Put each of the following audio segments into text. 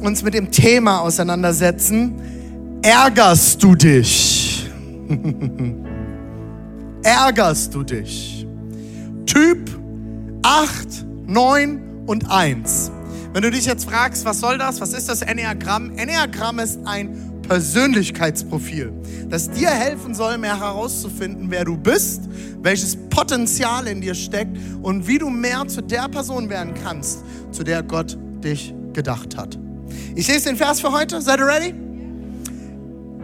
uns mit dem Thema auseinandersetzen. Ärgerst du dich? Ärgerst du dich? Typ 8, 9 und 1. Wenn du dich jetzt fragst, was soll das? Was ist das Enneagramm? Enneagramm ist ein Persönlichkeitsprofil, das dir helfen soll, mehr herauszufinden, wer du bist, welches Potenzial in dir steckt und wie du mehr zu der Person werden kannst, zu der Gott dich gedacht hat. Ich lese den Vers für heute. Seid ihr ready?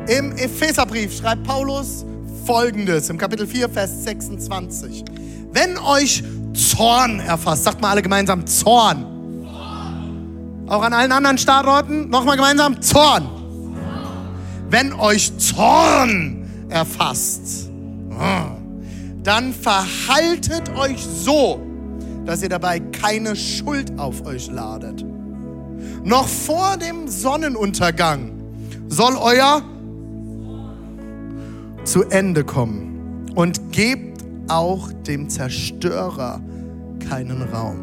Im Epheserbrief schreibt Paulus folgendes im Kapitel 4, Vers 26. Wenn euch Zorn erfasst, sagt mal alle gemeinsam Zorn. Auch an allen anderen Standorten nochmal gemeinsam Zorn. Wenn euch Zorn erfasst, dann verhaltet euch so, dass ihr dabei keine Schuld auf euch ladet. Noch vor dem Sonnenuntergang soll euer zu Ende kommen und gebt auch dem Zerstörer keinen Raum.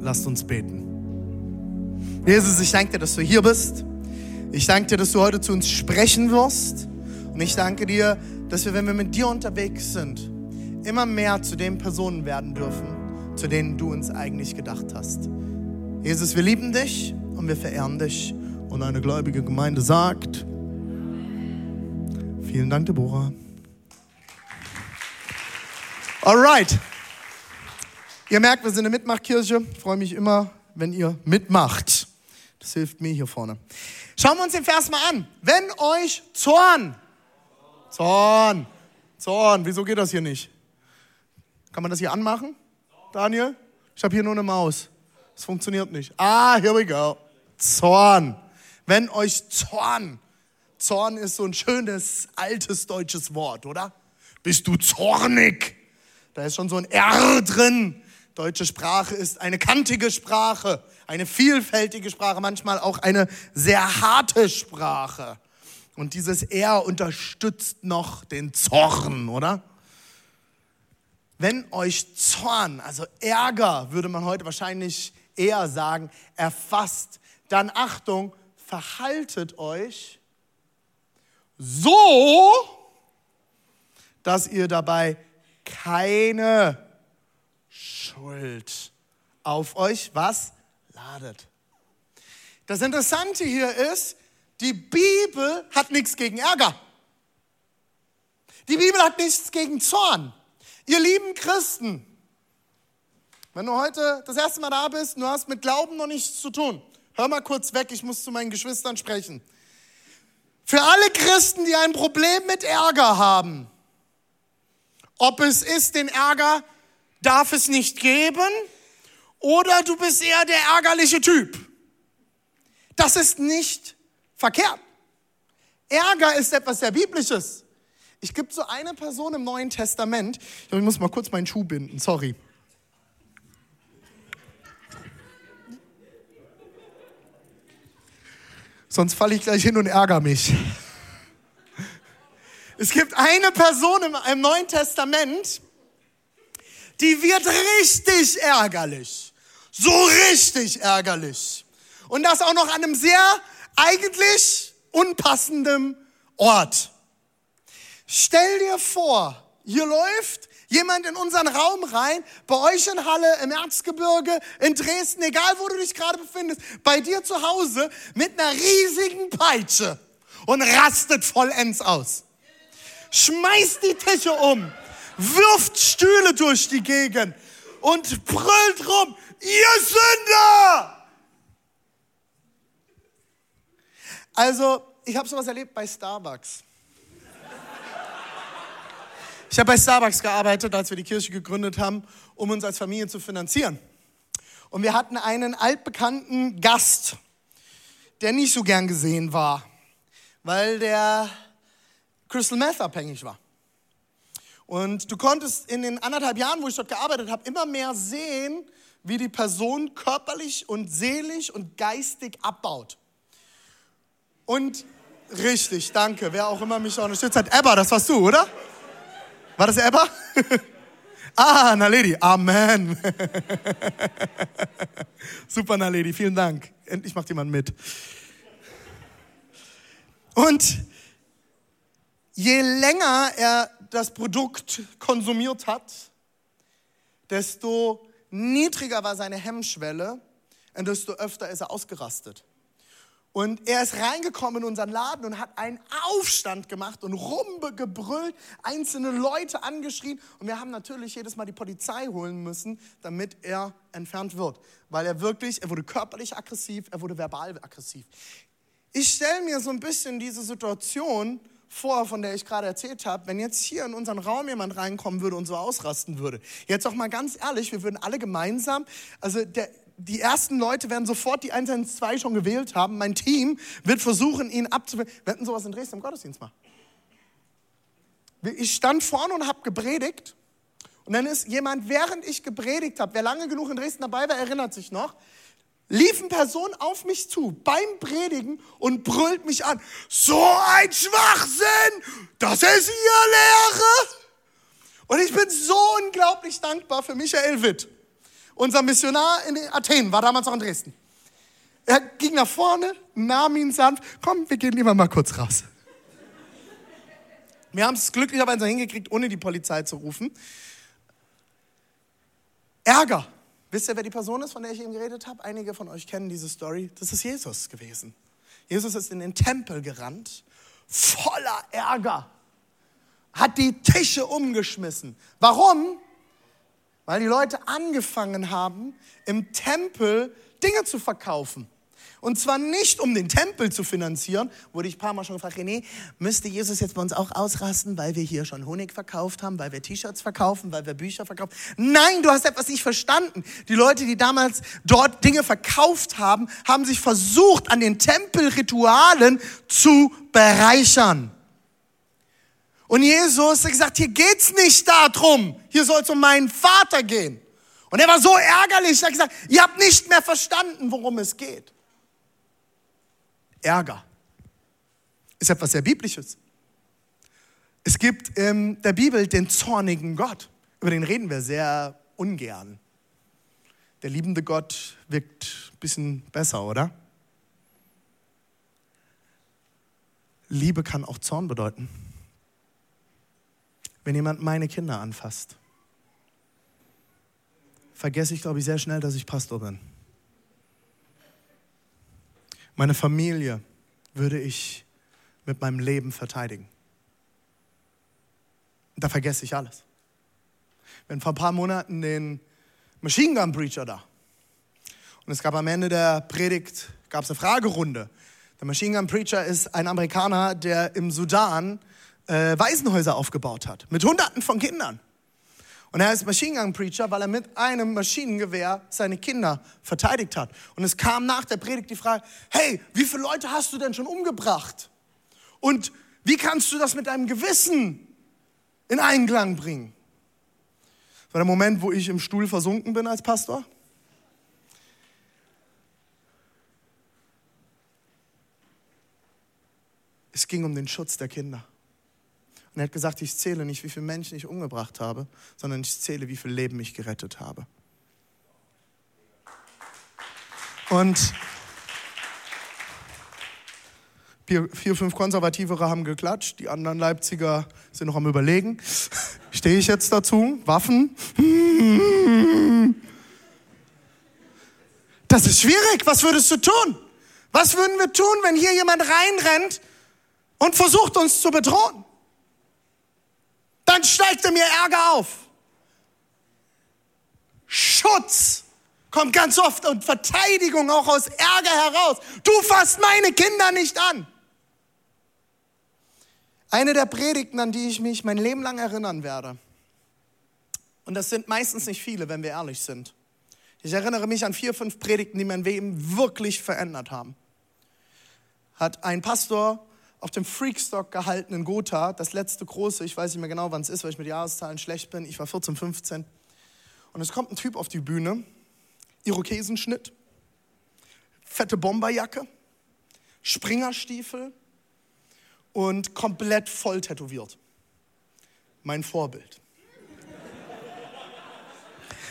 Lasst uns beten. Jesus, ich danke dir, dass du hier bist. Ich danke dir, dass du heute zu uns sprechen wirst. Und ich danke dir, dass wir, wenn wir mit dir unterwegs sind, immer mehr zu den Personen werden dürfen, zu denen du uns eigentlich gedacht hast. Jesus, wir lieben dich und wir verehren dich. Und eine gläubige Gemeinde sagt, vielen Dank, Deborah. Alright. Ihr merkt, wir sind eine Mitmachkirche. Ich freue mich immer, wenn ihr mitmacht. Das hilft mir hier vorne. Schauen wir uns den Vers mal an. Wenn euch Zorn, Zorn, Zorn, wieso geht das hier nicht? Kann man das hier anmachen? Daniel? Ich habe hier nur eine Maus. Es funktioniert nicht. Ah, here we go. Zorn. Wenn euch Zorn, Zorn ist so ein schönes altes deutsches Wort, oder? Bist du zornig? Da ist schon so ein R drin. Deutsche Sprache ist eine kantige Sprache, eine vielfältige Sprache, manchmal auch eine sehr harte Sprache. Und dieses R unterstützt noch den Zorn, oder? Wenn euch Zorn, also Ärger, würde man heute wahrscheinlich eher sagen, erfasst, dann Achtung, verhaltet euch so, dass ihr dabei keine Schuld auf euch was ladet. Das Interessante hier ist, die Bibel hat nichts gegen Ärger. Die Bibel hat nichts gegen Zorn. Ihr lieben Christen, wenn du heute das erste Mal da bist und du hast mit Glauben noch nichts zu tun, hör mal kurz weg, ich muss zu meinen Geschwistern sprechen. Für alle Christen, die ein Problem mit Ärger haben, ob es ist, den Ärger darf es nicht geben, oder du bist eher der ärgerliche Typ. Das ist nicht verkehrt. Ärger ist etwas sehr Biblisches. Ich gibt so eine Person im Neuen Testament, ich muss mal kurz meinen Schuh binden, sorry. Sonst falle ich gleich hin und ärgere mich. Es gibt eine Person im, im Neuen Testament, die wird richtig ärgerlich. So richtig ärgerlich. Und das auch noch an einem sehr eigentlich unpassenden Ort. Stell dir vor, hier läuft jemand in unseren Raum rein, bei euch in Halle, im Erzgebirge, in Dresden, egal wo du dich gerade befindest, bei dir zu Hause mit einer riesigen Peitsche und rastet vollends aus. Schmeißt die Tische um, wirft Stühle durch die Gegend und brüllt rum, ihr Sünder! Also, ich habe sowas erlebt bei Starbucks. Ich habe bei Starbucks gearbeitet, als wir die Kirche gegründet haben, um uns als Familie zu finanzieren. Und wir hatten einen altbekannten Gast, der nicht so gern gesehen war, weil der Crystal Meth abhängig war. Und du konntest in den anderthalb Jahren, wo ich dort gearbeitet habe, immer mehr sehen, wie die Person körperlich und seelisch und geistig abbaut. Und richtig, danke, wer auch immer mich unterstützt hat. Ebba, das warst du, oder? War das Ebba? ah, Naledi, Amen. Super, Naledi, vielen Dank. Endlich macht jemand mit. Und je länger er das Produkt konsumiert hat, desto niedriger war seine Hemmschwelle und desto öfter ist er ausgerastet. Und er ist reingekommen in unseren Laden und hat einen Aufstand gemacht und rumgebrüllt, einzelne Leute angeschrien. Und wir haben natürlich jedes Mal die Polizei holen müssen, damit er entfernt wird. Weil er wirklich, er wurde körperlich aggressiv, er wurde verbal aggressiv. Ich stelle mir so ein bisschen diese Situation vor, von der ich gerade erzählt habe, wenn jetzt hier in unseren Raum jemand reinkommen würde und so ausrasten würde. Jetzt auch mal ganz ehrlich, wir würden alle gemeinsam, also der, die ersten Leute werden sofort die 112 schon gewählt haben. Mein Team wird versuchen, ihn abzuwählen. Wir hätten sowas in Dresden im Gottesdienst mal. Ich stand vorne und habe gepredigt. Und dann ist jemand, während ich gepredigt habe, wer lange genug in Dresden dabei war, erinnert sich noch, liefen Personen auf mich zu beim Predigen und brüllt mich an. So ein Schwachsinn! Das ist ihr Lehre! Und ich bin so unglaublich dankbar für Michael Witt. Unser Missionar in Athen war damals auch in Dresden. Er ging nach vorne, nahm ihn sanft. Komm, wir gehen lieber mal kurz raus. Wir haben es glücklicherweise hingekriegt, ohne die Polizei zu rufen. Ärger Wisst ihr, wer die Person ist, von der ich eben geredet habe? Einige von euch kennen diese Story. Das ist Jesus gewesen. Jesus ist in den Tempel gerannt, voller Ärger, hat die Tische umgeschmissen. Warum? Weil die Leute angefangen haben, im Tempel Dinge zu verkaufen. Und zwar nicht, um den Tempel zu finanzieren, wurde ich ein paar Mal schon gefragt, René, müsste Jesus jetzt bei uns auch ausrasten, weil wir hier schon Honig verkauft haben, weil wir T-Shirts verkaufen, weil wir Bücher verkaufen? Nein, du hast etwas nicht verstanden. Die Leute, die damals dort Dinge verkauft haben, haben sich versucht, an den Tempelritualen zu bereichern. Und Jesus hat gesagt, hier geht's nicht darum, hier soll es um meinen Vater gehen. Und er war so ärgerlich, er hat gesagt, ihr habt nicht mehr verstanden, worum es geht. Ärger. Ist etwas sehr Biblisches. Es gibt in der Bibel den zornigen Gott. Über den reden wir sehr ungern. Der liebende Gott wirkt ein bisschen besser, oder? Liebe kann auch Zorn bedeuten. Wenn jemand meine Kinder anfasst, vergesse ich, glaube ich, sehr schnell, dass ich Pastor bin. Meine Familie würde ich mit meinem Leben verteidigen. Da vergesse ich alles. Hatten vor ein paar Monaten den Machine Gun Preacher da. Und es gab am Ende der Predigt gab es eine Fragerunde. Der Machine Gun Preacher ist ein Amerikaner, der im Sudan äh, Waisenhäuser aufgebaut hat. Mit Hunderten von Kindern. Und er ist Machine Gun Preacher, weil er mit einem Maschinengewehr seine Kinder verteidigt hat. Und es kam nach der Predigt die Frage, hey, wie viele Leute hast du denn schon umgebracht? Und wie kannst du das mit deinem Gewissen in Einklang bringen? Das war der Moment, wo ich im Stuhl versunken bin als Pastor. Es ging um den Schutz der Kinder. Und er hat gesagt, ich zähle nicht, wie viele Menschen ich umgebracht habe, sondern ich zähle, wie viele Leben ich gerettet habe. Und vier, fünf Konservativere haben geklatscht, die anderen Leipziger sind noch am Überlegen. Stehe ich jetzt dazu? Waffen? Das ist schwierig. Was würdest du tun? Was würden wir tun, wenn hier jemand reinrennt und versucht uns zu bedrohen? Dann steigt er mir Ärger auf. Schutz kommt ganz oft und Verteidigung auch aus Ärger heraus. Du fasst meine Kinder nicht an. Eine der Predigten, an die ich mich mein Leben lang erinnern werde, und das sind meistens nicht viele, wenn wir ehrlich sind. Ich erinnere mich an vier, fünf Predigten, die mein Leben wirklich verändert haben. hat ein Pastor auf dem Freakstock gehalten in Gotha, das letzte große, ich weiß nicht mehr genau, wann es ist, weil ich mit Jahreszahlen schlecht bin. Ich war 14, 15. Und es kommt ein Typ auf die Bühne, Irokesenschnitt, fette Bomberjacke, Springerstiefel und komplett voll tätowiert. Mein Vorbild.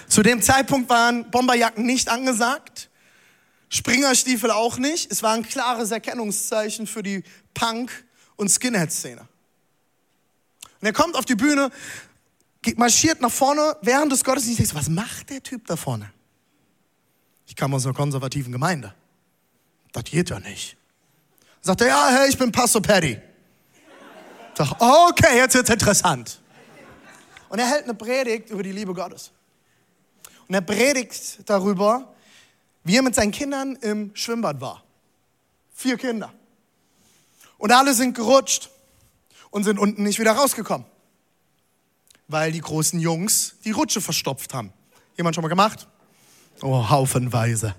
Zu dem Zeitpunkt waren Bomberjacken nicht angesagt, Springerstiefel auch nicht. Es war ein klares Erkennungszeichen für die Punk- und Skinhead-Szene. Und er kommt auf die Bühne, marschiert nach vorne während des Gottesdienstes. Was macht der Typ da vorne? Ich kam aus einer konservativen Gemeinde. Das geht ja nicht. Sagt er, ja, hey, ich bin Pastor Paddy. Sag, okay, jetzt wird's interessant. Und er hält eine Predigt über die Liebe Gottes. Und er predigt darüber, wie er mit seinen Kindern im Schwimmbad war. Vier Kinder. Und alle sind gerutscht und sind unten nicht wieder rausgekommen. Weil die großen Jungs die Rutsche verstopft haben. Jemand schon mal gemacht? Oh, haufenweise.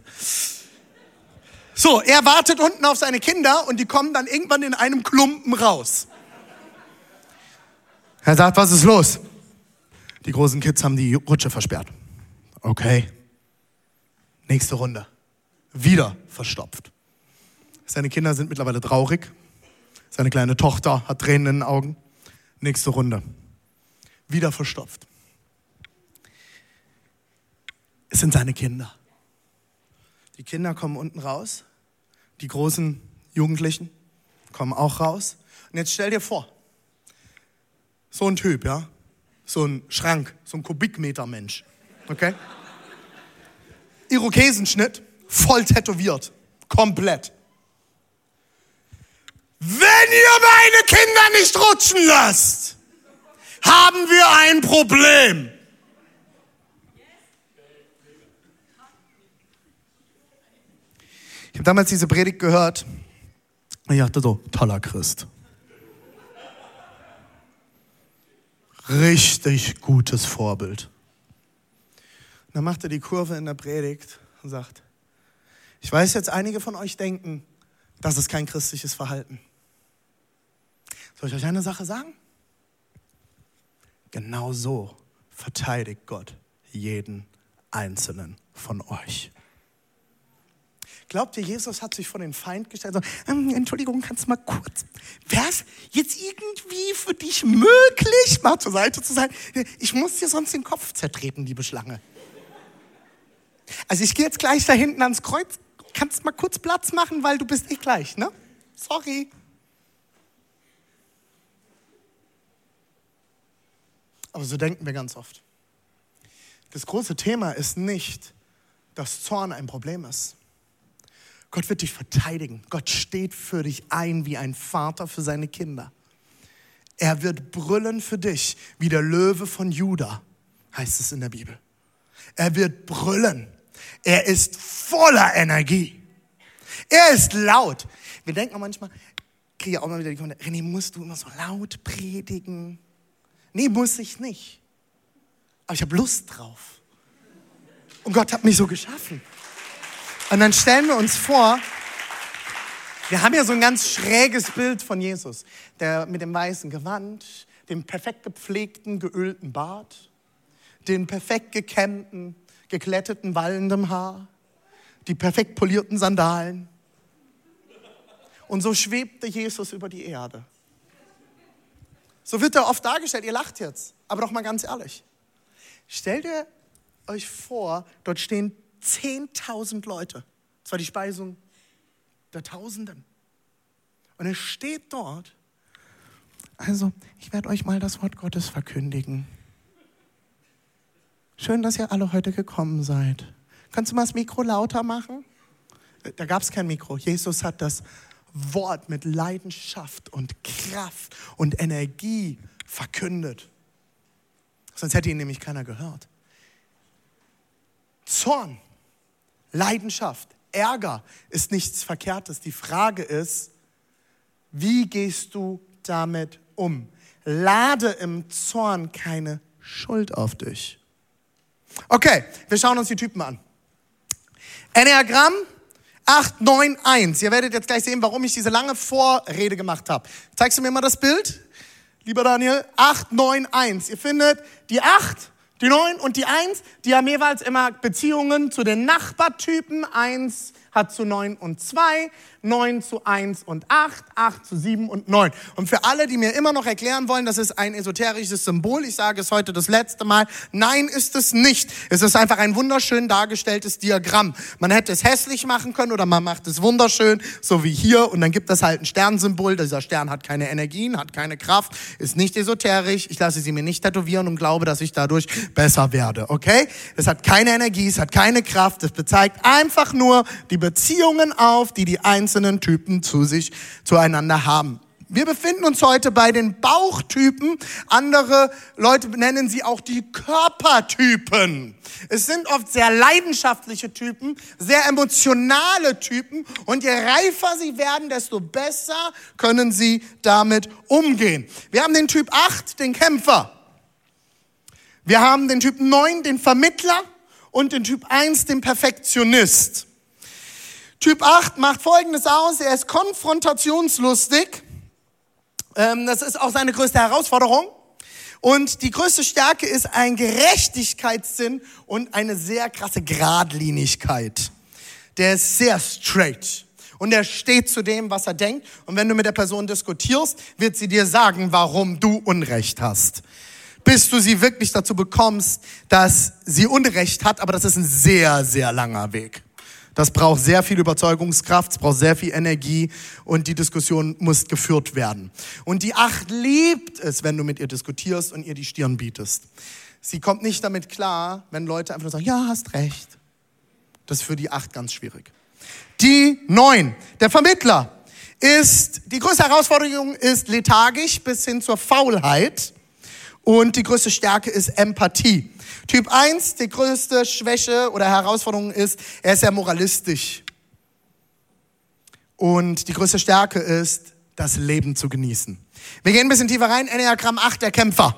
So, er wartet unten auf seine Kinder und die kommen dann irgendwann in einem Klumpen raus. Er sagt, was ist los? Die großen Kids haben die Rutsche versperrt. Okay. Nächste Runde. Wieder verstopft. Seine Kinder sind mittlerweile traurig. Seine kleine Tochter hat Tränen in den Augen. Nächste Runde. Wieder verstopft. Es sind seine Kinder. Die Kinder kommen unten raus. Die großen Jugendlichen kommen auch raus. Und jetzt stell dir vor, so ein Typ, ja, so ein Schrank, so ein Kubikmeter Mensch, okay? Irokesenschnitt, voll tätowiert, komplett. Wenn ihr meine Kinder nicht rutschen lasst, haben wir ein Problem. Ich habe damals diese Predigt gehört und ich dachte so, toller Christ. Richtig gutes Vorbild. Und dann macht er die Kurve in der Predigt und sagt, ich weiß jetzt, einige von euch denken, das ist kein christliches Verhalten. Soll ich euch eine Sache sagen? Genau so verteidigt Gott jeden einzelnen von euch. Glaubt ihr, Jesus hat sich vor den Feind gestellt? So, ähm, Entschuldigung, kannst du mal kurz, wäre es jetzt irgendwie für dich möglich, mal zur Seite zu sein? Ich muss dir sonst den Kopf zertreten, liebe Schlange. Also ich gehe jetzt gleich da hinten ans Kreuz. Kannst mal kurz Platz machen, weil du bist nicht gleich, ne? Sorry. Aber so denken wir ganz oft. Das große Thema ist nicht, dass Zorn ein Problem ist. Gott wird dich verteidigen. Gott steht für dich ein wie ein Vater für seine Kinder. Er wird brüllen für dich wie der Löwe von Juda, heißt es in der Bibel. Er wird brüllen. Er ist voller Energie. Er ist laut. Wir denken manchmal, kriege ich auch mal wieder die Kommentare, René, musst du immer so laut predigen? Nee, muss ich nicht. Aber ich habe Lust drauf. Und Gott hat mich so geschaffen. Und dann stellen wir uns vor, wir haben ja so ein ganz schräges Bild von Jesus, der mit dem weißen Gewand, dem perfekt gepflegten, geölten Bart, den perfekt gekämmten, gekletteten, wallendem Haar, die perfekt polierten Sandalen. Und so schwebte Jesus über die Erde. So wird er oft dargestellt. Ihr lacht jetzt, aber doch mal ganz ehrlich. Stellt ihr euch vor, dort stehen 10.000 Leute. Das war die Speisung der Tausenden. Und er steht dort. Also, ich werde euch mal das Wort Gottes verkündigen. Schön, dass ihr alle heute gekommen seid. Kannst du mal das Mikro lauter machen? Da gab es kein Mikro. Jesus hat das Wort mit Leidenschaft und Kraft und Energie verkündet. Sonst hätte ihn nämlich keiner gehört. Zorn, Leidenschaft, Ärger ist nichts Verkehrtes. Die Frage ist, wie gehst du damit um? Lade im Zorn keine Schuld auf dich. Okay, wir schauen uns die Typen an. Enneagramm, 8, 9, 1. Ihr werdet jetzt gleich sehen, warum ich diese lange Vorrede gemacht habe. Zeigst du mir mal das Bild, lieber Daniel? 8, 9, 1. Ihr findet die 8, die 9 und die 1, die haben jeweils immer Beziehungen zu den Nachbartypen. 1 hat zu 9 und 2, 9 zu 1 und 8, 8 zu 7 und 9. Und für alle, die mir immer noch erklären wollen, das ist ein esoterisches Symbol, ich sage es heute das letzte Mal, nein, ist es nicht. Es ist einfach ein wunderschön dargestelltes Diagramm. Man hätte es hässlich machen können oder man macht es wunderschön, so wie hier, und dann gibt es halt ein Sternsymbol. Dieser Stern hat keine Energien, hat keine Kraft, ist nicht esoterisch. Ich lasse sie mir nicht tätowieren und glaube, dass ich dadurch besser werde, okay? Es hat keine Energie, es hat keine Kraft, es bezeigt einfach nur die Beziehungen auf, die die Einzelnen Typen zu sich, zueinander haben. Wir befinden uns heute bei den Bauchtypen. Andere Leute nennen sie auch die Körpertypen. Es sind oft sehr leidenschaftliche Typen, sehr emotionale Typen. Und je reifer sie werden, desto besser können sie damit umgehen. Wir haben den Typ 8, den Kämpfer. Wir haben den Typ 9, den Vermittler. Und den Typ 1, den Perfektionist. Typ 8 macht Folgendes aus, er ist konfrontationslustig. Ähm, das ist auch seine größte Herausforderung. Und die größte Stärke ist ein Gerechtigkeitssinn und eine sehr krasse Gradlinigkeit. Der ist sehr straight. Und er steht zu dem, was er denkt. Und wenn du mit der Person diskutierst, wird sie dir sagen, warum du Unrecht hast. Bis du sie wirklich dazu bekommst, dass sie Unrecht hat. Aber das ist ein sehr, sehr langer Weg. Das braucht sehr viel Überzeugungskraft, es braucht sehr viel Energie und die Diskussion muss geführt werden. Und die Acht liebt es, wenn du mit ihr diskutierst und ihr die Stirn bietest. Sie kommt nicht damit klar, wenn Leute einfach nur sagen, ja, hast recht. Das ist für die Acht ganz schwierig. Die Neun, der Vermittler, ist, die größte Herausforderung ist lethargisch bis hin zur Faulheit. Und die größte Stärke ist Empathie. Typ 1, die größte Schwäche oder Herausforderung ist, er ist sehr moralistisch. Und die größte Stärke ist, das Leben zu genießen. Wir gehen ein bisschen tiefer rein. Enneagramm 8, der Kämpfer.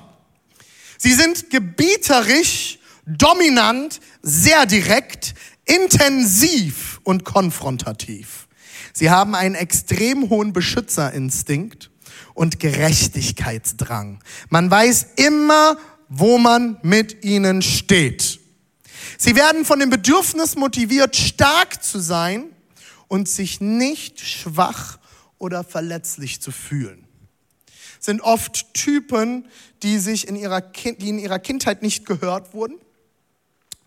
Sie sind gebieterisch, dominant, sehr direkt, intensiv und konfrontativ. Sie haben einen extrem hohen Beschützerinstinkt und Gerechtigkeitsdrang. Man weiß immer, wo man mit ihnen steht. Sie werden von dem Bedürfnis motiviert, stark zu sein und sich nicht schwach oder verletzlich zu fühlen. Sind oft Typen, die sich in ihrer, kind, die in ihrer Kindheit nicht gehört wurden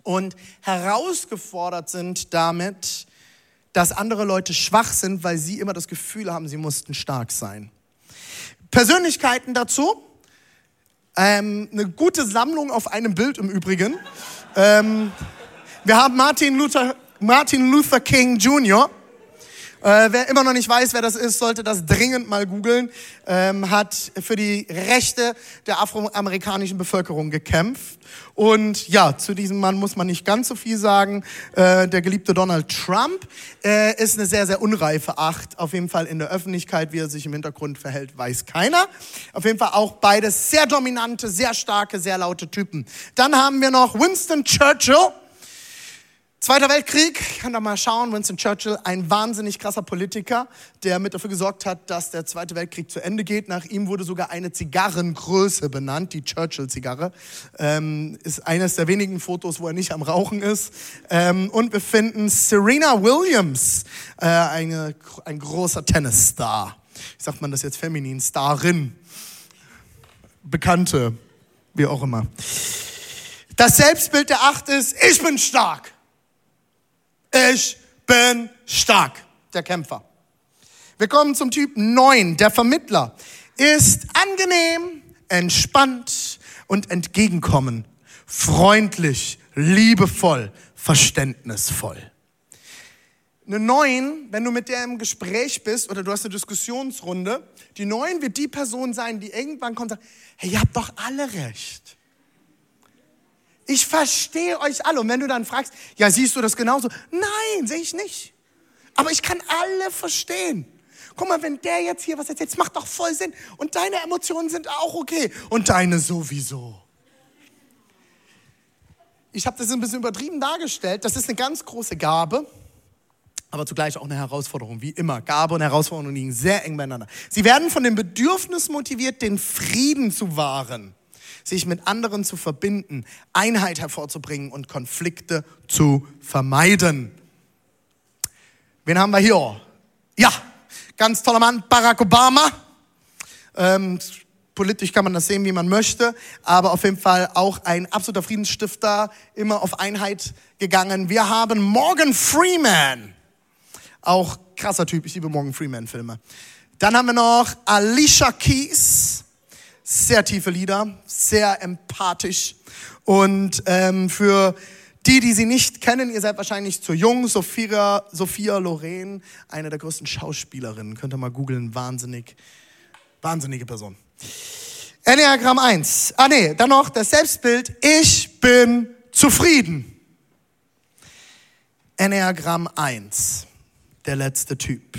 und herausgefordert sind damit, dass andere Leute schwach sind, weil sie immer das Gefühl haben, sie mussten stark sein. Persönlichkeiten dazu. Ähm, eine gute Sammlung auf einem Bild im Übrigen. Ähm, wir haben Martin Luther, Martin Luther King Jr. Äh, wer immer noch nicht weiß, wer das ist, sollte das dringend mal googeln. Ähm, hat für die Rechte der afroamerikanischen Bevölkerung gekämpft. Und ja, zu diesem Mann muss man nicht ganz so viel sagen. Äh, der geliebte Donald Trump äh, ist eine sehr, sehr unreife Acht. Auf jeden Fall in der Öffentlichkeit, wie er sich im Hintergrund verhält, weiß keiner. Auf jeden Fall auch beides sehr dominante, sehr starke, sehr laute Typen. Dann haben wir noch Winston Churchill. Zweiter Weltkrieg, ich kann da mal schauen, Winston Churchill, ein wahnsinnig krasser Politiker, der mit dafür gesorgt hat, dass der Zweite Weltkrieg zu Ende geht. Nach ihm wurde sogar eine Zigarrengröße benannt, die Churchill-Zigarre. Ähm, ist eines der wenigen Fotos, wo er nicht am Rauchen ist. Ähm, und wir finden Serena Williams, äh, eine, ein großer Tennisstar. Wie sagt man das jetzt feminin? Starin. Bekannte, wie auch immer. Das Selbstbild der Acht ist, ich bin stark. Ich bin stark, der Kämpfer. Wir kommen zum Typ 9, der Vermittler. Ist angenehm, entspannt und entgegenkommen, freundlich, liebevoll, verständnisvoll. Eine 9, wenn du mit der im Gespräch bist oder du hast eine Diskussionsrunde, die 9 wird die Person sein, die irgendwann kommt und sagt, hey, ihr habt doch alle recht. Ich verstehe euch alle. Und wenn du dann fragst, ja, siehst du das genauso? Nein, sehe ich nicht. Aber ich kann alle verstehen. Guck mal, wenn der jetzt hier was erzählt, macht doch voll Sinn. Und deine Emotionen sind auch okay. Und deine sowieso. Ich habe das ein bisschen übertrieben dargestellt. Das ist eine ganz große Gabe. aber zugleich auch eine Herausforderung, wie immer. Gabe und Herausforderung liegen sehr eng beieinander. Sie werden von dem Bedürfnis motiviert, den Frieden zu wahren, sich mit anderen zu verbinden, Einheit hervorzubringen und Konflikte zu vermeiden. Wen haben wir hier? Ja, ganz toller Mann, Barack Obama. Ähm, politisch kann man das sehen, wie man möchte, aber auf jeden Fall auch ein absoluter Friedensstifter, immer auf Einheit gegangen. Wir haben Morgan Freeman. Auch krasser Typ, ich liebe Morgan Freeman-Filme. Dann haben wir noch Alicia Keys. Sehr tiefe Lieder, sehr empathisch. Und ähm, für die, die sie nicht kennen, ihr seid wahrscheinlich zu jung. Sophia, Sophia Loren, eine der größten Schauspielerinnen. Könnt ihr mal googeln. Wahnsinnig, wahnsinnige Person. Enneagramm 1. Ah nee, dann noch das Selbstbild. Ich bin zufrieden. Enneagramm 1 der letzte Typ,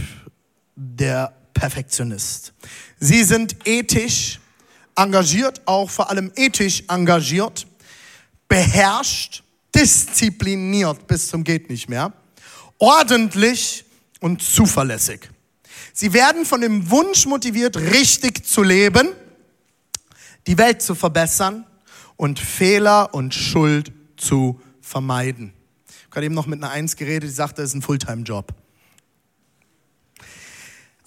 der Perfektionist. Sie sind ethisch engagiert, auch vor allem ethisch engagiert, beherrscht, diszipliniert bis zum geht nicht mehr, ordentlich und zuverlässig. Sie werden von dem Wunsch motiviert, richtig zu leben, die Welt zu verbessern und Fehler und Schuld zu vermeiden. Ich habe gerade eben noch mit einer Eins geredet, die sagte, es ist ein Fulltime-Job.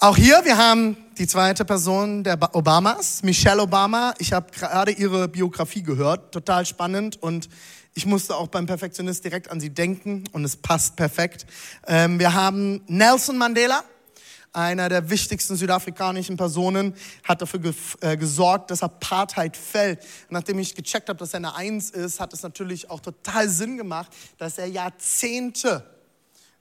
Auch hier, wir haben die zweite Person der Obamas, Michelle Obama. Ich habe gerade ihre Biografie gehört, total spannend und ich musste auch beim Perfektionist direkt an sie denken und es passt perfekt. Ähm, wir haben Nelson Mandela, einer der wichtigsten südafrikanischen Personen, hat dafür ge äh, gesorgt, dass Apartheid fällt. nachdem ich gecheckt habe, dass er eine Eins ist, hat es natürlich auch total Sinn gemacht, dass er Jahrzehnte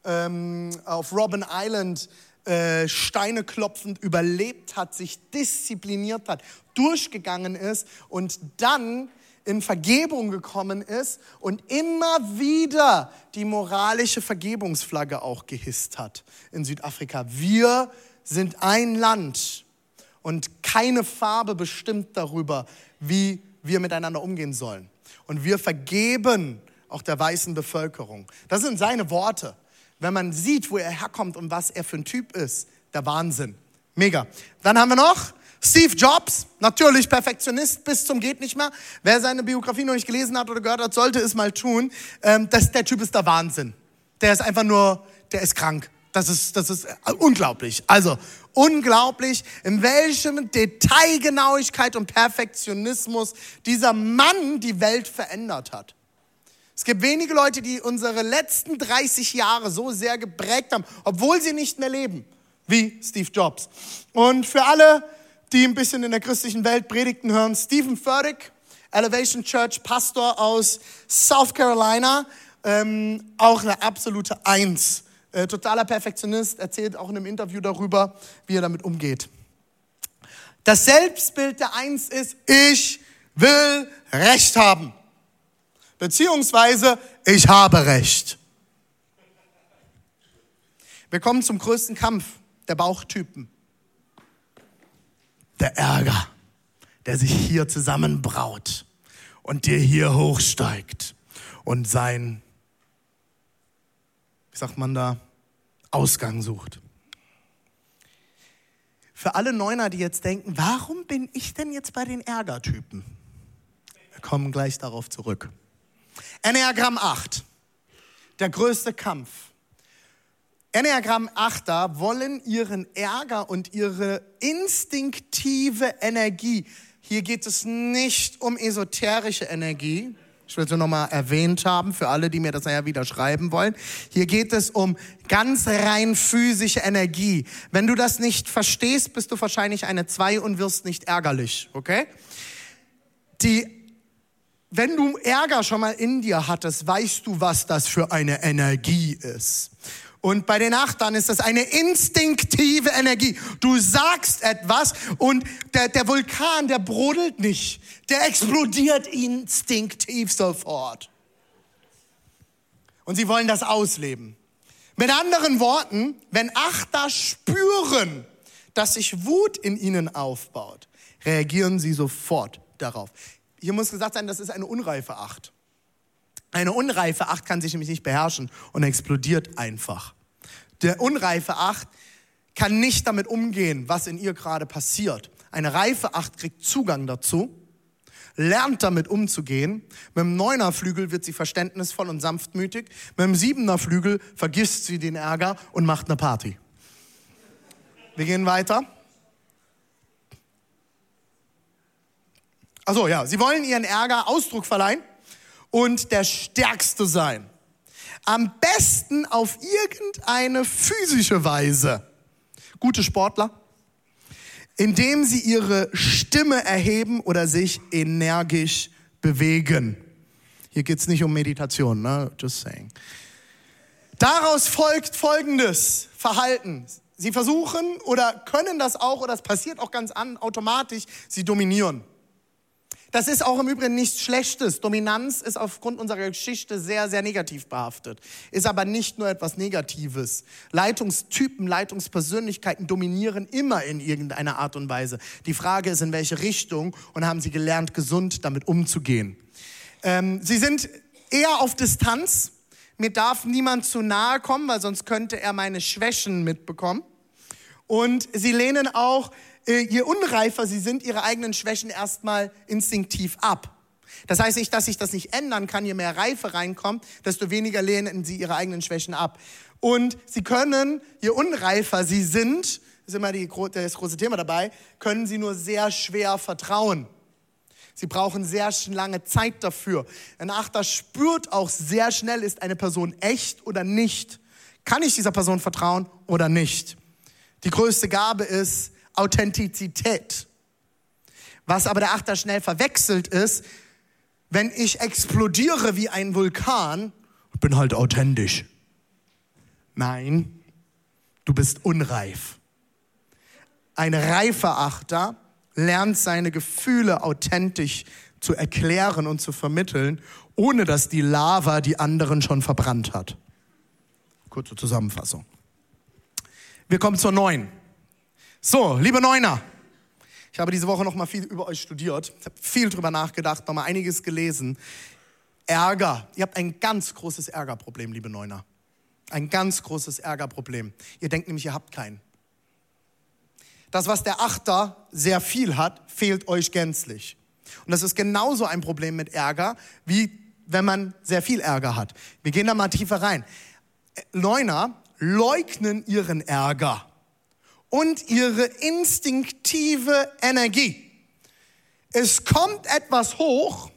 ähm, auf Robben Island äh, Steine klopfend überlebt hat, sich diszipliniert hat, durchgegangen ist und dann in Vergebung gekommen ist und immer wieder die moralische Vergebungsflagge auch gehisst hat in Südafrika. Wir sind ein Land und keine Farbe bestimmt darüber, wie wir miteinander umgehen sollen. Und wir vergeben auch der weißen Bevölkerung. Das sind seine Worte wenn man sieht, wo er herkommt und was er für ein Typ ist, der Wahnsinn. Mega. Dann haben wir noch Steve Jobs, natürlich Perfektionist bis zum geht nicht mehr. Wer seine Biografie noch nicht gelesen hat oder gehört hat, sollte es mal tun. Ähm, das, der Typ ist der Wahnsinn. Der ist einfach nur, der ist krank. Das ist, das ist unglaublich. Also unglaublich, in welchem Detailgenauigkeit und Perfektionismus dieser Mann die Welt verändert hat. Es gibt wenige Leute, die unsere letzten 30 Jahre so sehr geprägt haben, obwohl sie nicht mehr leben, wie Steve Jobs. Und für alle, die ein bisschen in der christlichen Welt Predigten hören, Stephen Furtick, Elevation Church Pastor aus South Carolina, ähm, auch eine absolute Eins. Äh, totaler Perfektionist, erzählt auch in einem Interview darüber, wie er damit umgeht. Das Selbstbild der Eins ist, ich will Recht haben beziehungsweise ich habe Recht. Wir kommen zum größten Kampf der Bauchtypen. Der Ärger, der sich hier zusammenbraut und dir hier hochsteigt und sein, wie sagt man da, Ausgang sucht. Für alle Neuner, die jetzt denken, warum bin ich denn jetzt bei den Ärgertypen? Wir kommen gleich darauf zurück. Enneagramm 8, der größte Kampf. Enneagramm 8er wollen ihren Ärger und ihre instinktive Energie. Hier geht es nicht um esoterische Energie. Ich will es nur nochmal erwähnt haben für alle, die mir das nachher wieder schreiben wollen. Hier geht es um ganz rein physische Energie. Wenn du das nicht verstehst, bist du wahrscheinlich eine 2 und wirst nicht ärgerlich, okay? Die wenn du Ärger schon mal in dir hattest, weißt du, was das für eine Energie ist. Und bei den Achtern ist das eine instinktive Energie. Du sagst etwas und der, der Vulkan, der brodelt nicht. Der explodiert instinktiv sofort. Und sie wollen das ausleben. Mit anderen Worten, wenn Achter spüren, dass sich Wut in ihnen aufbaut, reagieren sie sofort darauf. Hier muss gesagt sein, das ist eine unreife Acht. Eine unreife Acht kann sich nämlich nicht beherrschen und explodiert einfach. Der unreife Acht kann nicht damit umgehen, was in ihr gerade passiert. Eine reife Acht kriegt Zugang dazu, lernt damit umzugehen. Mit dem neuner Flügel wird sie verständnisvoll und sanftmütig. Mit dem siebener Flügel vergisst sie den Ärger und macht eine Party. Wir gehen weiter. Also ja, sie wollen ihren Ärger Ausdruck verleihen und der Stärkste sein. Am besten auf irgendeine physische Weise. Gute Sportler, indem sie ihre Stimme erheben oder sich energisch bewegen. Hier geht es nicht um Meditation, ne? Just saying. Daraus folgt folgendes Verhalten. Sie versuchen oder können das auch, oder es passiert auch ganz an, automatisch, sie dominieren. Das ist auch im Übrigen nichts Schlechtes. Dominanz ist aufgrund unserer Geschichte sehr, sehr negativ behaftet. Ist aber nicht nur etwas Negatives. Leitungstypen, Leitungspersönlichkeiten dominieren immer in irgendeiner Art und Weise. Die Frage ist, in welche Richtung und haben sie gelernt, gesund damit umzugehen. Ähm, sie sind eher auf Distanz. Mir darf niemand zu nahe kommen, weil sonst könnte er meine Schwächen mitbekommen. Und sie lehnen auch je unreifer sie sind, ihre eigenen Schwächen erstmal instinktiv ab. Das heißt nicht, dass sich das nicht ändern kann. Je mehr Reife reinkommt, desto weniger lehnen sie ihre eigenen Schwächen ab. Und sie können, je unreifer sie sind, ist immer die, das große Thema dabei, können sie nur sehr schwer vertrauen. Sie brauchen sehr lange Zeit dafür. Ein Achter spürt auch sehr schnell, ist eine Person echt oder nicht. Kann ich dieser Person vertrauen oder nicht? Die größte Gabe ist, Authentizität. Was aber der Achter schnell verwechselt ist, wenn ich explodiere wie ein Vulkan, bin halt authentisch. Nein, du bist unreif. Ein reifer Achter lernt seine Gefühle authentisch zu erklären und zu vermitteln, ohne dass die Lava die anderen schon verbrannt hat. Kurze Zusammenfassung. Wir kommen zur neuen. So, liebe Neuner, ich habe diese Woche noch mal viel über euch studiert, habe viel drüber nachgedacht, noch mal einiges gelesen. Ärger, ihr habt ein ganz großes Ärgerproblem, liebe Neuner. Ein ganz großes Ärgerproblem. Ihr denkt nämlich, ihr habt keinen. Das, was der Achter sehr viel hat, fehlt euch gänzlich. Und das ist genauso ein Problem mit Ärger, wie wenn man sehr viel Ärger hat. Wir gehen da mal tiefer rein. Neuner leugnen ihren Ärger und ihre instinktive Energie. Es kommt etwas hoch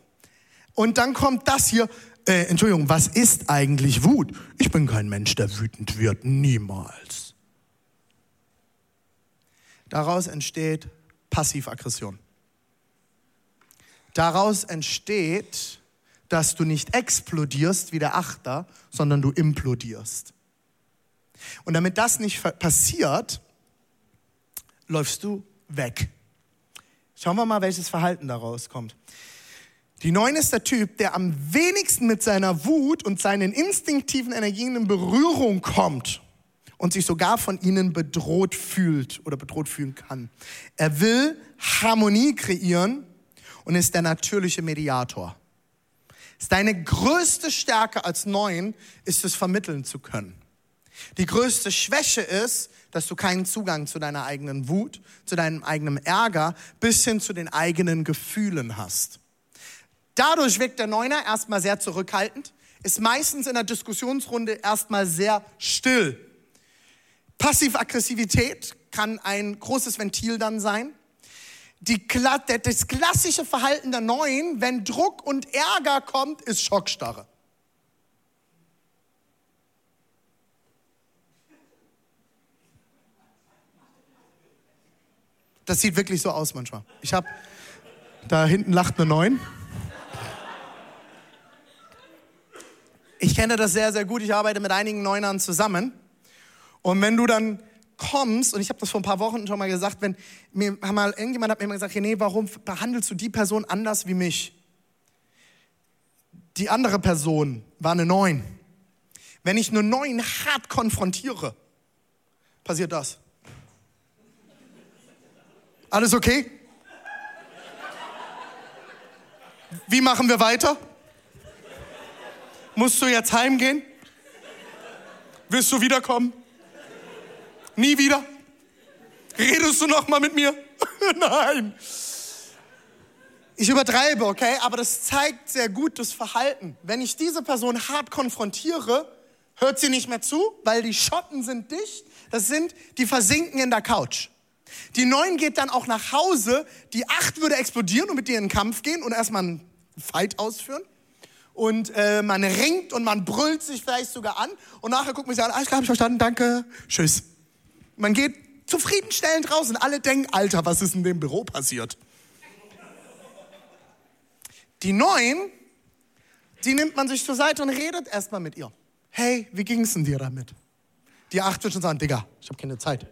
und dann kommt das hier. Äh, Entschuldigung, was ist eigentlich Wut? Ich bin kein Mensch, der wütend wird, niemals. Daraus entsteht Passivaggression. Daraus entsteht, dass du nicht explodierst wie der Achter, sondern du implodierst. Und damit das nicht passiert, läufst du weg. Schauen wir mal, welches Verhalten daraus kommt. Die Neun ist der Typ, der am wenigsten mit seiner Wut und seinen instinktiven Energien in Berührung kommt und sich sogar von ihnen bedroht fühlt oder bedroht fühlen kann. Er will Harmonie kreieren und ist der natürliche Mediator. Deine größte Stärke als Neun ist es, vermitteln zu können. Die größte Schwäche ist, dass du keinen Zugang zu deiner eigenen Wut, zu deinem eigenen Ärger bis hin zu den eigenen Gefühlen hast. Dadurch wirkt der Neuner erstmal sehr zurückhaltend, ist meistens in der Diskussionsrunde erstmal sehr still. Passiv-Aggressivität kann ein großes Ventil dann sein. Die, das klassische Verhalten der Neuen, wenn Druck und Ärger kommt, ist Schockstarre. Das sieht wirklich so aus manchmal. Ich habe, da hinten lacht eine Neun. Ich kenne das sehr, sehr gut. Ich arbeite mit einigen Neunern zusammen. Und wenn du dann kommst, und ich habe das vor ein paar Wochen schon mal gesagt, wenn mir mal irgendjemand hat mir mal gesagt, nee, warum behandelst du die Person anders wie mich? Die andere Person war eine Neun. Wenn ich eine Neun hart konfrontiere, passiert das. Alles okay? Wie machen wir weiter? Musst du jetzt heimgehen? Wirst du wiederkommen? Nie wieder? Redest du noch mal mit mir? Nein. Ich übertreibe, okay? Aber das zeigt sehr gut das Verhalten. Wenn ich diese Person hart konfrontiere, hört sie nicht mehr zu, weil die Schotten sind dicht. Das sind, die versinken in der Couch. Die neun geht dann auch nach Hause. Die acht würde explodieren und mit dir in den Kampf gehen und erstmal einen Fight ausführen. Und äh, man ringt und man brüllt sich vielleicht sogar an. Und nachher guckt man sich an, alles klar, hab ich verstanden, danke, tschüss. Man geht zufriedenstellend raus und alle denken, Alter, was ist in dem Büro passiert? Die neun, die nimmt man sich zur Seite und redet erstmal mit ihr. Hey, wie ging's denn dir damit? Die acht wird schon sagen, Digga, ich habe keine Zeit.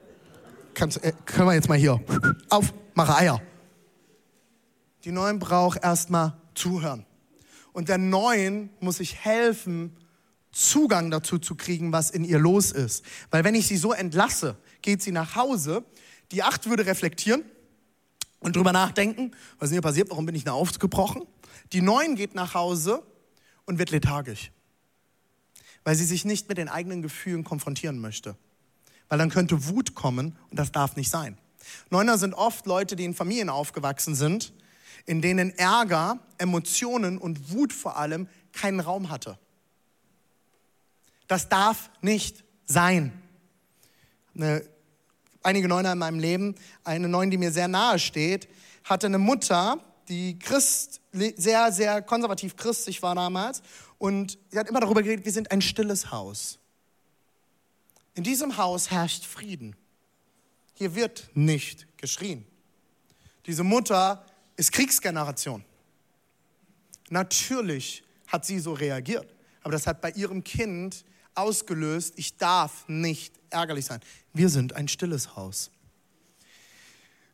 Kannst, äh, können wir jetzt mal hier auf, mache Eier. Die neun braucht erstmal zuhören. Und der neuen muss ich helfen, Zugang dazu zu kriegen, was in ihr los ist. Weil wenn ich sie so entlasse, geht sie nach Hause. Die acht würde reflektieren und drüber nachdenken, was ist hier passiert, warum bin ich da aufgebrochen? Die neun geht nach Hause und wird lethargisch, weil sie sich nicht mit den eigenen Gefühlen konfrontieren möchte. Weil dann könnte Wut kommen und das darf nicht sein. Neuner sind oft Leute, die in Familien aufgewachsen sind, in denen Ärger, Emotionen und Wut vor allem keinen Raum hatte. Das darf nicht sein. Eine, einige Neuner in meinem Leben, eine Neun, die mir sehr nahe steht, hatte eine Mutter, die Christ, sehr, sehr konservativ christlich war damals. Und sie hat immer darüber geredet, wir sind ein stilles Haus. In diesem Haus herrscht Frieden. Hier wird nicht geschrien. Diese Mutter ist Kriegsgeneration. Natürlich hat sie so reagiert, aber das hat bei ihrem Kind ausgelöst, ich darf nicht ärgerlich sein. Wir sind ein stilles Haus.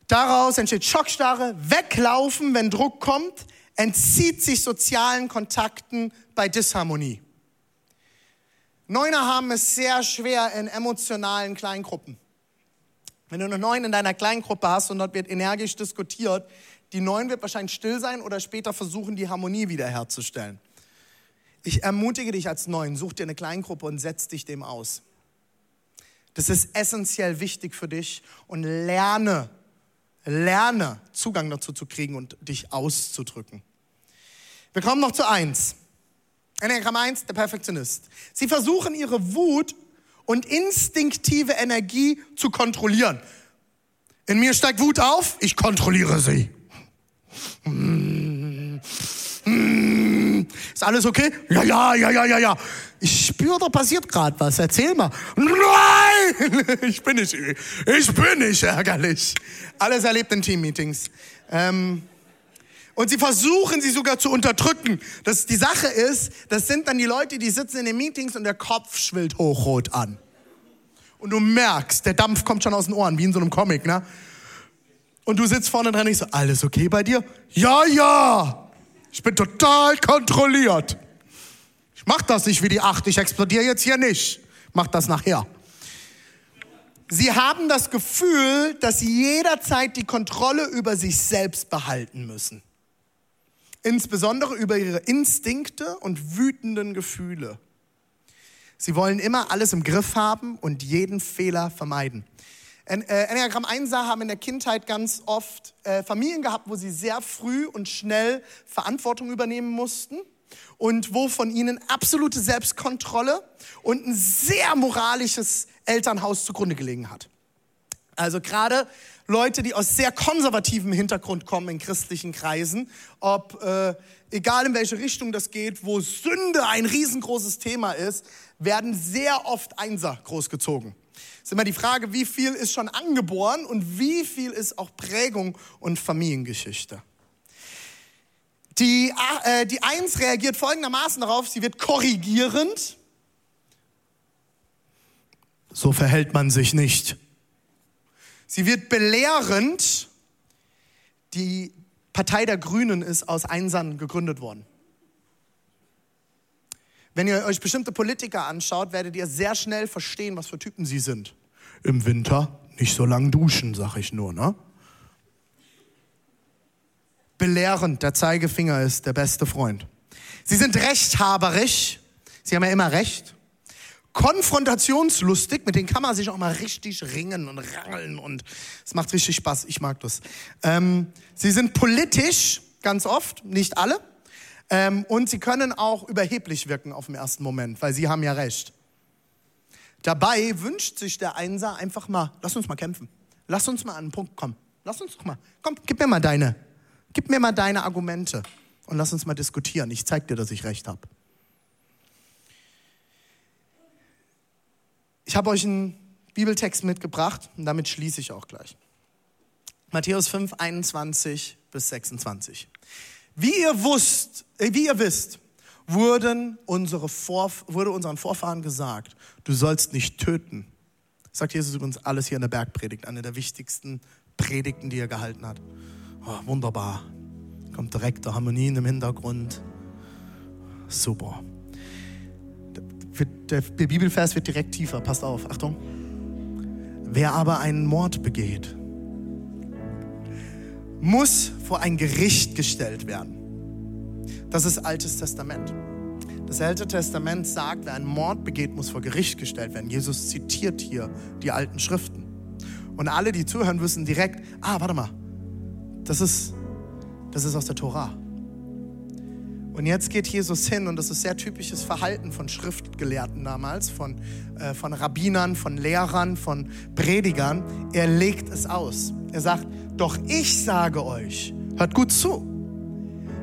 Daraus entsteht Schockstarre, weglaufen, wenn Druck kommt, entzieht sich sozialen Kontakten bei Disharmonie. Neuner haben es sehr schwer in emotionalen Kleingruppen. Wenn du eine Neun in deiner Kleingruppe hast und dort wird energisch diskutiert, die Neun wird wahrscheinlich still sein oder später versuchen, die Harmonie wiederherzustellen. Ich ermutige dich als Neun, such dir eine Kleingruppe und setz dich dem aus. Das ist essentiell wichtig für dich und lerne, lerne Zugang dazu zu kriegen und dich auszudrücken. Wir kommen noch zu eins. Enneagramm 1, der Perfektionist. Sie versuchen ihre Wut und instinktive Energie zu kontrollieren. In mir steigt Wut auf, ich kontrolliere sie. Ist alles okay? Ja, ja, ja, ja, ja, ja. Ich spüre, da passiert gerade was. Erzähl mal. Nein! Ich bin nicht, ich bin nicht ärgerlich. Alles erlebt in Teammeetings. Ähm, und sie versuchen sie sogar zu unterdrücken. Das, die Sache ist, das sind dann die Leute, die sitzen in den Meetings und der Kopf schwillt hochrot an. Und du merkst, der Dampf kommt schon aus den Ohren, wie in so einem Comic, ne? Und du sitzt vorne dran und ich so, alles okay bei dir? Ja, ja. Ich bin total kontrolliert. Ich mach das nicht wie die acht. Ich explodiere jetzt hier nicht. Mach das nachher. Sie haben das Gefühl, dass sie jederzeit die Kontrolle über sich selbst behalten müssen. Insbesondere über ihre Instinkte und wütenden Gefühle. Sie wollen immer alles im Griff haben und jeden Fehler vermeiden. Äh, Enneagramm 1 haben in der Kindheit ganz oft äh, Familien gehabt, wo sie sehr früh und schnell Verantwortung übernehmen mussten und wo von ihnen absolute Selbstkontrolle und ein sehr moralisches Elternhaus zugrunde gelegen hat. Also gerade Leute, die aus sehr konservativem Hintergrund kommen in christlichen Kreisen, ob äh, egal in welche Richtung das geht, wo Sünde ein riesengroßes Thema ist, werden sehr oft Einser großgezogen ist immer die Frage, wie viel ist schon angeboren und wie viel ist auch Prägung und Familiengeschichte. Die, äh, die Eins reagiert folgendermaßen darauf, sie wird korrigierend. So verhält man sich nicht. Sie wird belehrend. Die Partei der Grünen ist aus Einsern gegründet worden. Wenn ihr euch bestimmte Politiker anschaut, werdet ihr sehr schnell verstehen, was für Typen sie sind. Im Winter nicht so lang duschen, sag ich nur, ne? Belehrend, der Zeigefinger ist der beste Freund. Sie sind rechthaberisch, sie haben ja immer recht. Konfrontationslustig, mit denen kann man sich auch mal richtig ringen und rangeln und es macht richtig Spaß. Ich mag das. Ähm, sie sind politisch, ganz oft, nicht alle. Ähm, und sie können auch überheblich wirken auf den ersten Moment, weil sie haben ja recht. Dabei wünscht sich der Einser einfach mal, lass uns mal kämpfen. Lass uns mal an den Punkt kommen. Lass uns doch mal. Komm, gib mir mal deine, gib mir mal deine Argumente und lass uns mal diskutieren. Ich zeig dir, dass ich recht habe. Ich habe euch einen Bibeltext mitgebracht und damit schließe ich auch gleich. Matthäus 5, 21 bis 26. Wie ihr, wusst, äh, wie ihr wisst, wurden unsere Vorf wurde unseren Vorfahren gesagt, du sollst nicht töten. Sagt Jesus übrigens alles hier in der Bergpredigt, eine der wichtigsten Predigten, die er gehalten hat. Oh, wunderbar. Kommt direkt der Harmonien im Hintergrund. Super. Der, Bibelvers wird direkt tiefer. Passt auf, Achtung. Wer aber einen Mord begeht, muss vor ein Gericht gestellt werden. Das ist Altes Testament. Das Alte Testament sagt, wer einen Mord begeht, muss vor Gericht gestellt werden. Jesus zitiert hier die alten Schriften. Und alle, die zuhören, wissen direkt, ah, warte mal, das ist, das ist aus der Tora. Und jetzt geht Jesus hin, und das ist sehr typisches Verhalten von Schriftgelehrten damals, von, äh, von Rabbinern, von Lehrern, von Predigern. Er legt es aus. Er sagt, doch ich sage euch, hört gut zu,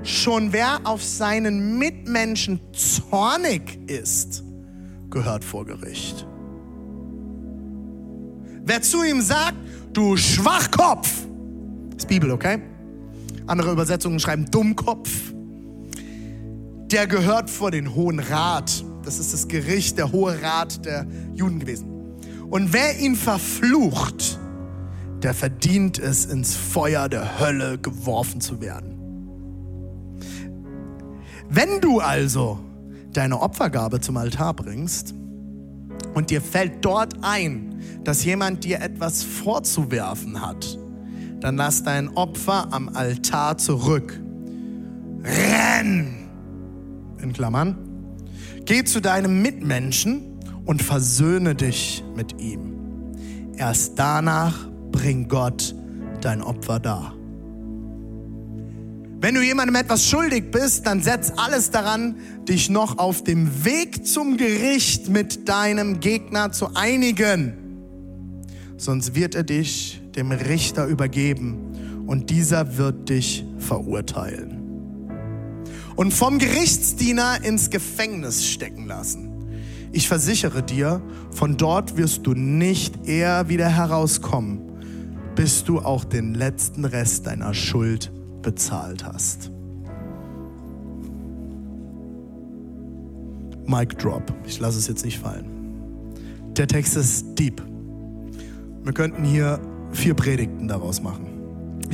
schon wer auf seinen Mitmenschen zornig ist, gehört vor Gericht. Wer zu ihm sagt, du Schwachkopf, ist Bibel, okay? Andere Übersetzungen schreiben Dummkopf der gehört vor den Hohen Rat. Das ist das Gericht, der Hohe Rat der Juden gewesen. Und wer ihn verflucht, der verdient es, ins Feuer der Hölle geworfen zu werden. Wenn du also deine Opfergabe zum Altar bringst und dir fällt dort ein, dass jemand dir etwas vorzuwerfen hat, dann lass dein Opfer am Altar zurück. Renn! In Klammern, geh zu deinem Mitmenschen und versöhne dich mit ihm. Erst danach bring Gott dein Opfer dar. Wenn du jemandem etwas schuldig bist, dann setz alles daran, dich noch auf dem Weg zum Gericht mit deinem Gegner zu einigen. Sonst wird er dich dem Richter übergeben und dieser wird dich verurteilen und vom Gerichtsdiener ins Gefängnis stecken lassen. Ich versichere dir, von dort wirst du nicht eher wieder herauskommen, bis du auch den letzten Rest deiner Schuld bezahlt hast. Mic drop. Ich lasse es jetzt nicht fallen. Der Text ist deep. Wir könnten hier vier Predigten daraus machen.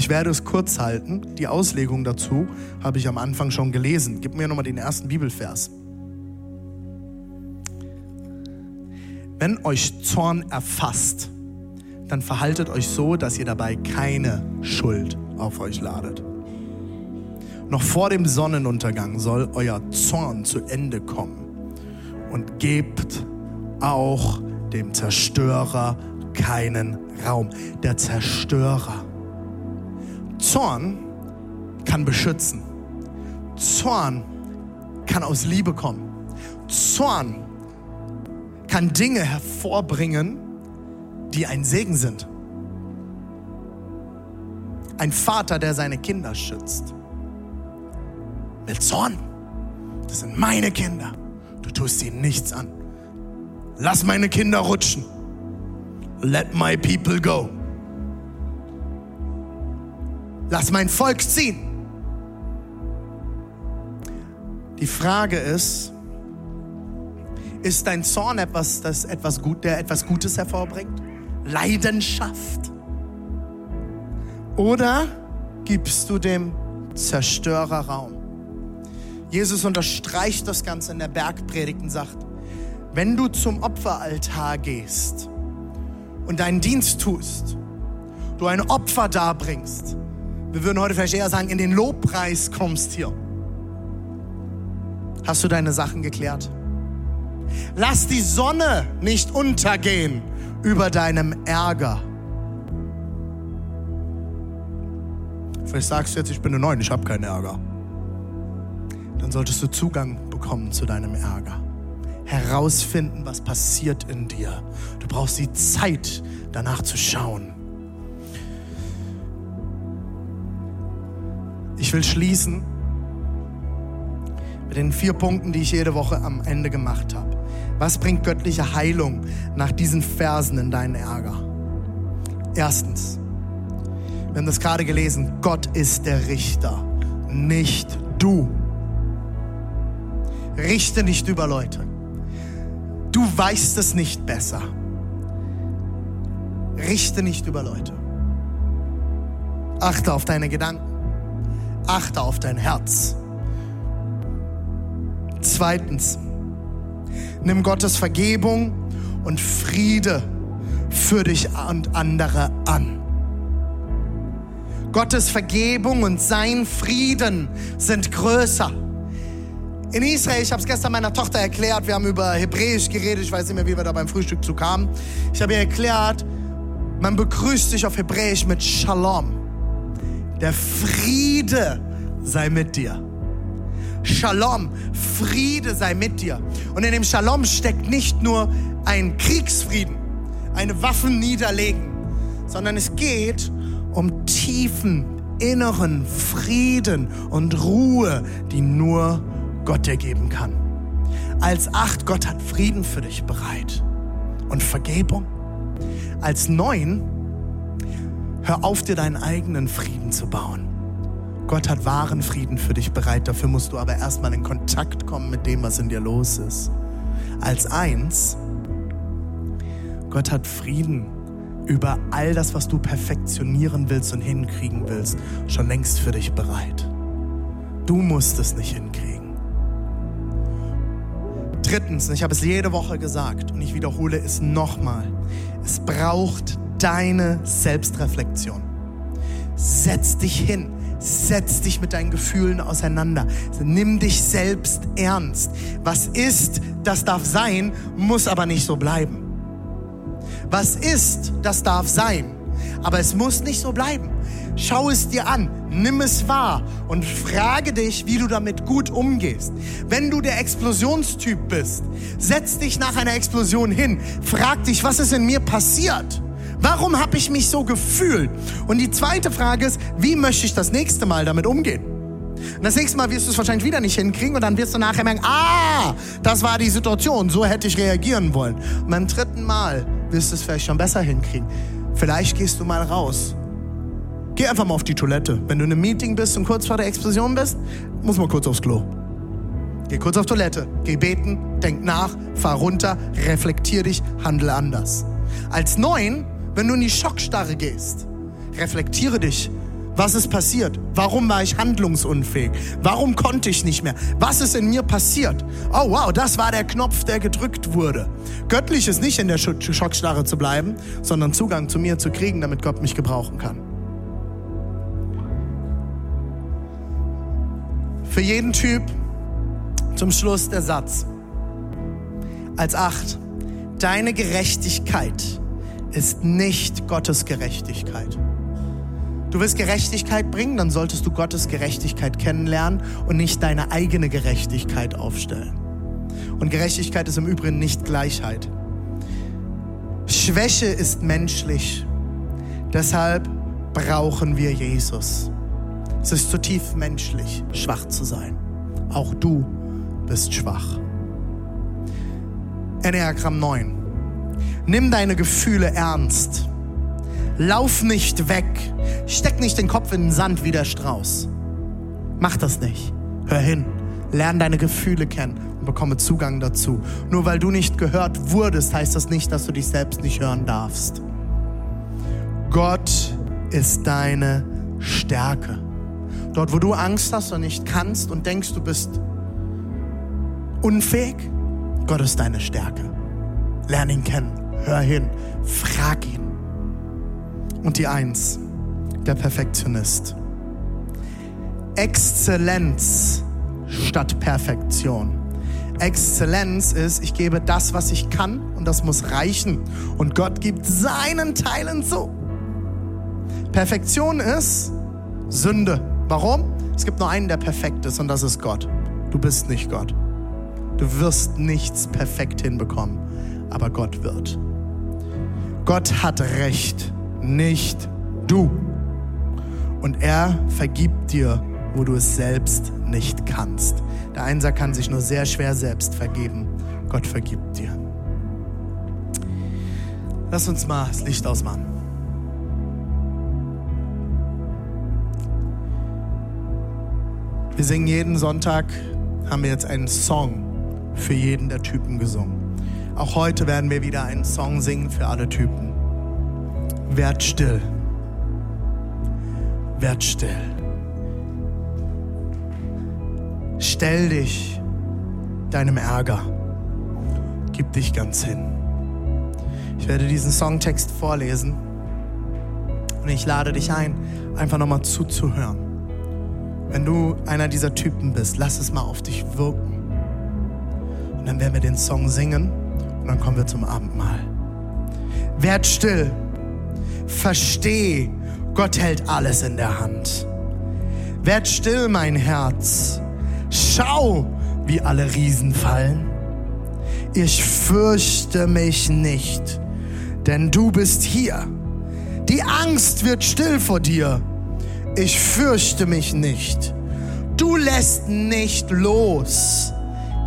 Ich werde es kurz halten. Die Auslegung dazu habe ich am Anfang schon gelesen. Gib mir nochmal den ersten Bibelvers. Wenn euch Zorn erfasst, dann verhaltet euch so, dass ihr dabei keine Schuld auf euch ladet. Noch vor dem Sonnenuntergang soll euer Zorn zu Ende kommen und gebt auch dem Zerstörer keinen Raum. Der Zerstörer Zorn kann beschützen. Zorn kann aus Liebe kommen. Zorn kann Dinge hervorbringen, die ein Segen sind. Ein Vater, der seine Kinder schützt. Mit Zorn. Das sind meine Kinder. Du tust ihnen nichts an. Lass meine Kinder rutschen. Let my people go. Lass mein Volk ziehen. Die Frage ist, ist dein Zorn etwas, das etwas gut, der etwas Gutes hervorbringt? Leidenschaft? Oder gibst du dem Zerstörer Raum? Jesus unterstreicht das Ganze in der Bergpredigt und sagt, wenn du zum Opferaltar gehst und deinen Dienst tust, du ein Opfer darbringst, wir würden heute vielleicht eher sagen, in den Lobpreis kommst hier. Hast du deine Sachen geklärt? Lass die Sonne nicht untergehen über deinem Ärger. Vielleicht sagst du jetzt, ich bin eine Neun, ich habe keinen Ärger. Dann solltest du Zugang bekommen zu deinem Ärger. Herausfinden, was passiert in dir. Du brauchst die Zeit, danach zu schauen. Ich will schließen mit den vier Punkten, die ich jede Woche am Ende gemacht habe. Was bringt göttliche Heilung nach diesen Versen in deinen Ärger? Erstens, wir haben das gerade gelesen, Gott ist der Richter, nicht du. Richte nicht über Leute. Du weißt es nicht besser. Richte nicht über Leute. Achte auf deine Gedanken. Achte auf dein Herz. Zweitens, nimm Gottes Vergebung und Friede für dich und andere an. Gottes Vergebung und sein Frieden sind größer. In Israel, ich habe es gestern meiner Tochter erklärt, wir haben über Hebräisch geredet, ich weiß nicht mehr, wie wir da beim Frühstück zu kamen. Ich habe ihr erklärt, man begrüßt sich auf Hebräisch mit Shalom. Der Friede sei mit dir. Shalom, Friede sei mit dir. Und in dem Shalom steckt nicht nur ein Kriegsfrieden, eine Waffen niederlegen, sondern es geht um tiefen inneren Frieden und Ruhe, die nur Gott dir geben kann. Als acht, Gott hat Frieden für dich bereit und Vergebung. Als neun, hör auf, dir deinen eigenen Frieden zu bauen. Gott hat wahren Frieden für dich bereit. Dafür musst du aber erstmal in Kontakt kommen mit dem, was in dir los ist. Als eins, Gott hat Frieden über all das, was du perfektionieren willst und hinkriegen willst, schon längst für dich bereit. Du musst es nicht hinkriegen. Drittens, ich habe es jede Woche gesagt und ich wiederhole es nochmal, es braucht deine Selbstreflexion. Setz dich hin, setz dich mit deinen Gefühlen auseinander. Nimm dich selbst ernst. Was ist, das darf sein, muss aber nicht so bleiben. Was ist, das darf sein. Aber es muss nicht so bleiben. Schau es dir an, nimm es wahr und frage dich, wie du damit gut umgehst. Wenn du der Explosionstyp bist, setz dich nach einer Explosion hin, frag dich, was ist in mir passiert? Warum habe ich mich so gefühlt? Und die zweite Frage ist, wie möchte ich das nächste Mal damit umgehen? Und das nächste Mal wirst du es wahrscheinlich wieder nicht hinkriegen und dann wirst du nachher merken, ah, das war die Situation, so hätte ich reagieren wollen. Und beim dritten Mal wirst du es vielleicht schon besser hinkriegen. Vielleicht gehst du mal raus. Geh einfach mal auf die Toilette. Wenn du in einem Meeting bist und kurz vor der Explosion bist, muss mal kurz aufs Klo. Geh kurz auf Toilette, geh beten, denk nach, fahr runter, reflektier dich, handle anders. Als Neun, wenn du in die Schockstarre gehst, reflektiere dich, was ist passiert? Warum war ich handlungsunfähig? Warum konnte ich nicht mehr? Was ist in mir passiert? Oh wow, das war der Knopf, der gedrückt wurde. Göttlich ist nicht in der Schockstarre zu bleiben, sondern Zugang zu mir zu kriegen, damit Gott mich gebrauchen kann. Für jeden Typ zum Schluss der Satz. Als acht, deine Gerechtigkeit ist nicht Gottes Gerechtigkeit. Du willst Gerechtigkeit bringen, dann solltest du Gottes Gerechtigkeit kennenlernen und nicht deine eigene Gerechtigkeit aufstellen. Und Gerechtigkeit ist im Übrigen nicht Gleichheit. Schwäche ist menschlich. Deshalb brauchen wir Jesus. Es ist zutiefst menschlich, schwach zu sein. Auch du bist schwach. Enneagramm 9. Nimm deine Gefühle ernst. Lauf nicht weg. Steck nicht den Kopf in den Sand wie der Strauß. Mach das nicht. Hör hin. Lern deine Gefühle kennen und bekomme Zugang dazu. Nur weil du nicht gehört wurdest, heißt das nicht, dass du dich selbst nicht hören darfst. Gott ist deine Stärke. Dort, wo du Angst hast und nicht kannst und denkst, du bist unfähig, Gott ist deine Stärke. Lern ihn kennen. Hör hin. Frag ihn. Und die Eins, der Perfektionist. Exzellenz statt Perfektion Exzellenz ist, ich gebe das, was ich kann und das muss reichen. Und Gott gibt seinen Teil hinzu. Perfektion ist Sünde. Warum? Es gibt nur einen, der perfekt ist und das ist Gott. Du bist nicht Gott. Du wirst nichts perfekt hinbekommen, aber Gott wird. Gott hat Recht, nicht du. Und er vergibt dir, wo du es selbst nicht kannst. Der Einser kann sich nur sehr schwer selbst vergeben. Gott vergibt dir. Lass uns mal das Licht ausmachen. Wir singen jeden Sonntag, haben wir jetzt einen Song für jeden der Typen gesungen. Auch heute werden wir wieder einen Song singen für alle Typen. Werd still. Werd still. Stell dich deinem Ärger. Gib dich ganz hin. Ich werde diesen Songtext vorlesen und ich lade dich ein, einfach nochmal zuzuhören. Wenn du einer dieser Typen bist, lass es mal auf dich wirken. Und dann werden wir den Song singen und dann kommen wir zum Abendmahl. Werd still. Versteh, Gott hält alles in der Hand. Werd still, mein Herz. Schau, wie alle Riesen fallen. Ich fürchte mich nicht, denn du bist hier. Die Angst wird still vor dir. Ich fürchte mich nicht. Du lässt nicht los.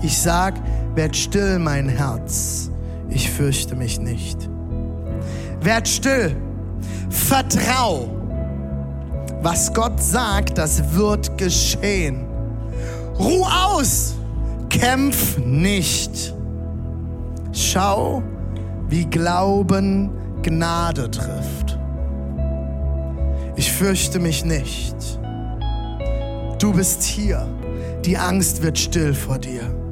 Ich sag, werd still, mein Herz. Ich fürchte mich nicht. Werd still. Vertrau. Was Gott sagt, das wird geschehen. Ruh aus. Kämpf nicht. Schau, wie Glauben Gnade trifft. Ich fürchte mich nicht. Du bist hier. Die Angst wird still vor dir.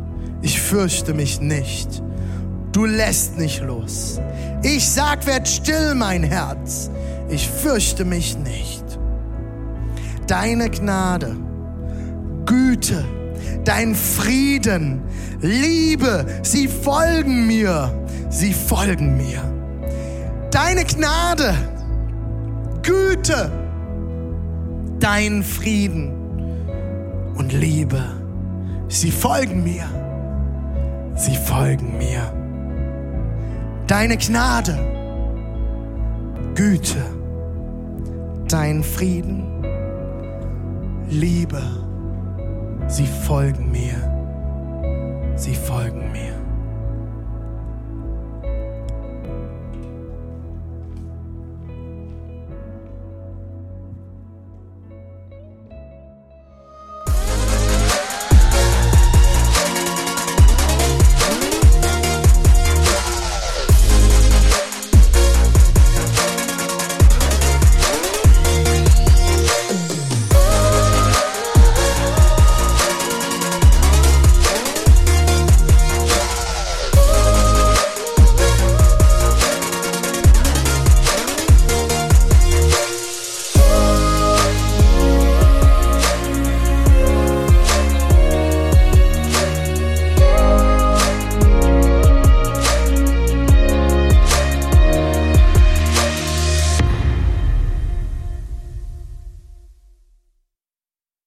Ich fürchte mich nicht. Du lässt nicht los. Ich sag, werd still, mein Herz. Ich fürchte mich nicht. Deine Gnade, Güte, dein Frieden, Liebe, sie folgen mir. Sie folgen mir. Deine Gnade, Güte, dein Frieden und Liebe, sie folgen mir. Sie folgen mir. Deine Gnade, Güte, dein Frieden, Liebe, sie folgen mir. Sie folgen mir.